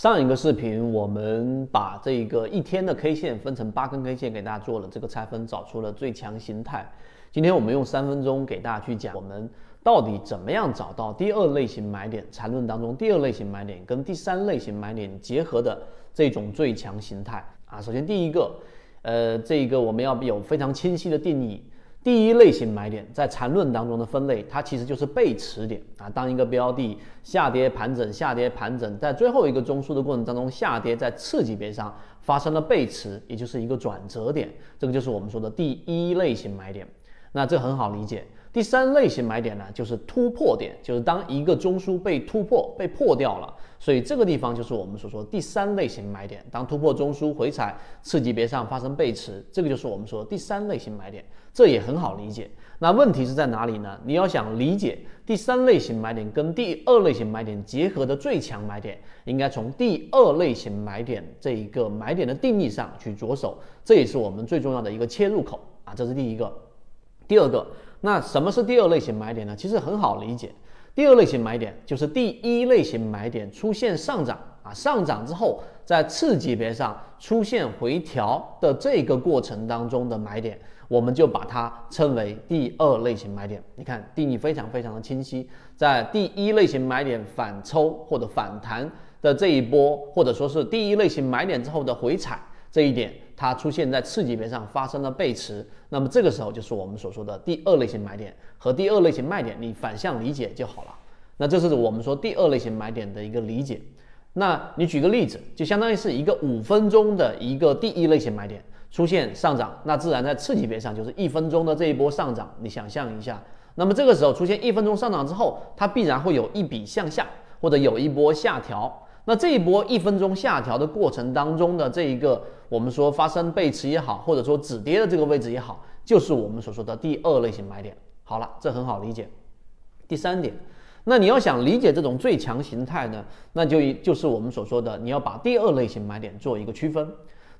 上一个视频我们把这个一天的 K 线分成八根 K 线给大家做了这个拆分，找出了最强形态。今天我们用三分钟给大家去讲，我们到底怎么样找到第二类型买点？缠论当中第二类型买点跟第三类型买点结合的这种最强形态啊。首先第一个，呃，这个我们要有非常清晰的定义。第一类型买点在缠论当中的分类，它其实就是背驰点啊。当一个标的下跌盘整、下跌盘整，在最后一个中枢的过程当中下跌，在次级别上发生了背驰，也就是一个转折点，这个就是我们说的第一类型买点。那这很好理解。第三类型买点呢，就是突破点，就是当一个中枢被突破、被破掉了，所以这个地方就是我们所说第三类型买点。当突破中枢回踩次级别上发生背驰，这个就是我们说第三类型买点，这也很好理解。那问题是在哪里呢？你要想理解第三类型买点跟第二类型买点结合的最强买点，应该从第二类型买点这一个买点的定义上去着手，这也是我们最重要的一个切入口啊。这是第一个，第二个。那什么是第二类型买点呢？其实很好理解，第二类型买点就是第一类型买点出现上涨啊，上涨之后在次级别上出现回调的这个过程当中的买点，我们就把它称为第二类型买点。你看定义非常非常的清晰，在第一类型买点反抽或者反弹的这一波，或者说是第一类型买点之后的回踩。这一点它出现在次级别上发生了背驰，那么这个时候就是我们所说的第二类型买点和第二类型卖点，你反向理解就好了。那这是我们说第二类型买点的一个理解。那你举个例子，就相当于是一个五分钟的一个第一类型买点出现上涨，那自然在次级别上就是一分钟的这一波上涨。你想象一下，那么这个时候出现一分钟上涨之后，它必然会有一笔向下，或者有一波下调。那这一波一分钟下调的过程当中的这一个，我们说发生背驰也好，或者说止跌的这个位置也好，就是我们所说的第二类型买点。好了，这很好理解。第三点，那你要想理解这种最强形态呢，那就就是我们所说的，你要把第二类型买点做一个区分。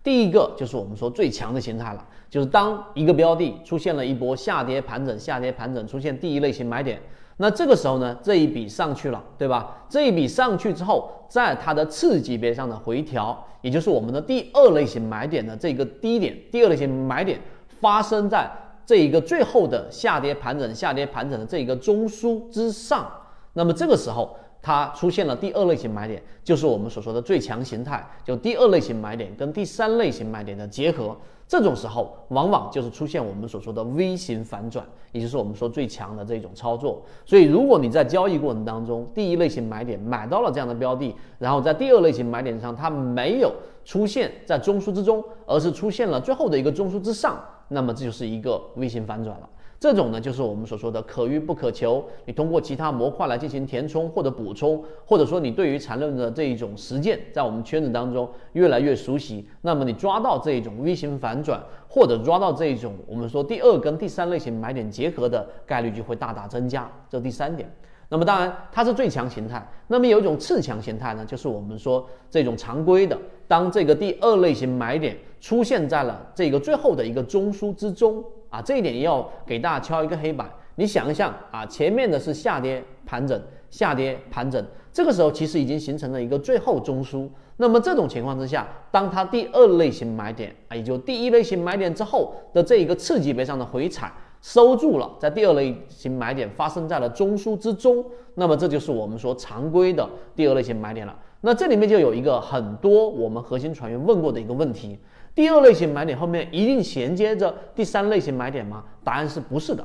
第一个就是我们说最强的形态了，就是当一个标的出现了一波下跌盘整，下跌盘整出现第一类型买点。那这个时候呢，这一笔上去了，对吧？这一笔上去之后，在它的次级别上的回调，也就是我们的第二类型买点的这个低点，第二类型买点发生在这一个最后的下跌盘整、下跌盘整的这一个中枢之上，那么这个时候。它出现了第二类型买点，就是我们所说的最强形态，就第二类型买点跟第三类型买点的结合。这种时候，往往就是出现我们所说的 V 型反转，也就是我们说最强的这种操作。所以，如果你在交易过程当中，第一类型买点买到了这样的标的，然后在第二类型买点上它没有出现在中枢之中，而是出现了最后的一个中枢之上，那么这就是一个 V 型反转了。这种呢，就是我们所说的可遇不可求。你通过其他模块来进行填充或者补充，或者说你对于缠论的这一种实践，在我们圈子当中越来越熟悉，那么你抓到这一种 V 型反转，或者抓到这一种我们说第二跟第三类型买点结合的概率就会大大增加。这第三点。那么当然它是最强形态。那么有一种次强形态呢，就是我们说这种常规的，当这个第二类型买点出现在了这个最后的一个中枢之中。啊，这一点要给大家敲一个黑板。你想一想啊，前面的是下跌盘整，下跌盘整，这个时候其实已经形成了一个最后中枢。那么这种情况之下，当它第二类型买点啊，也就第一类型买点之后的这一个次级别上的回踩收住了，在第二类型买点发生在了中枢之中，那么这就是我们说常规的第二类型买点了。那这里面就有一个很多我们核心船员问过的一个问题。第二类型买点后面一定衔接着第三类型买点吗？答案是不是的。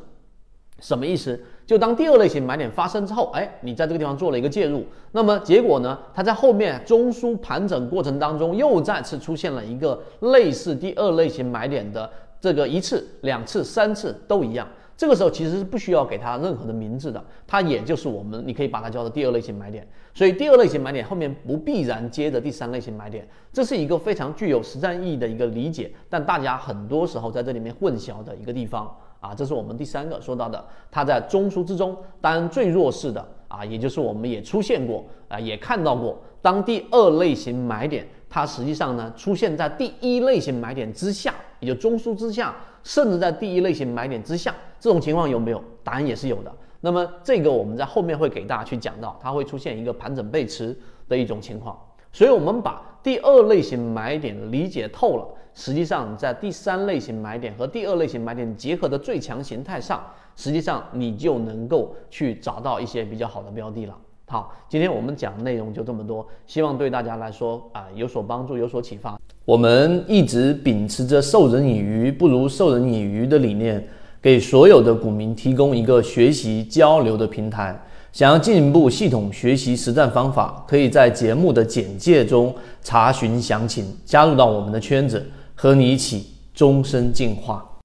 什么意思？就当第二类型买点发生之后，哎，你在这个地方做了一个介入，那么结果呢？它在后面中枢盘整过程当中又再次出现了一个类似第二类型买点的这个一次、两次、三次都一样。这个时候其实是不需要给它任何的名字的，它也就是我们，你可以把它叫做第二类型买点。所以第二类型买点后面不必然接着第三类型买点，这是一个非常具有实战意义的一个理解，但大家很多时候在这里面混淆的一个地方啊，这是我们第三个说到的，它在中枢之中，当然最弱势的啊，也就是我们也出现过啊，也看到过，当第二类型买点它实际上呢出现在第一类型买点之下，也就中枢之下。甚至在第一类型买点之下，这种情况有没有？答案也是有的。那么这个我们在后面会给大家去讲到，它会出现一个盘整背驰的一种情况。所以，我们把第二类型买点理解透了，实际上在第三类型买点和第二类型买点结合的最强形态上，实际上你就能够去找到一些比较好的标的了。好，今天我们讲的内容就这么多，希望对大家来说啊有所帮助，有所启发。我们一直秉持着授人以鱼不如授人以渔的理念，给所有的股民提供一个学习交流的平台。想要进一步系统学习实战方法，可以在节目的简介中查询详情，加入到我们的圈子，和你一起终身进化。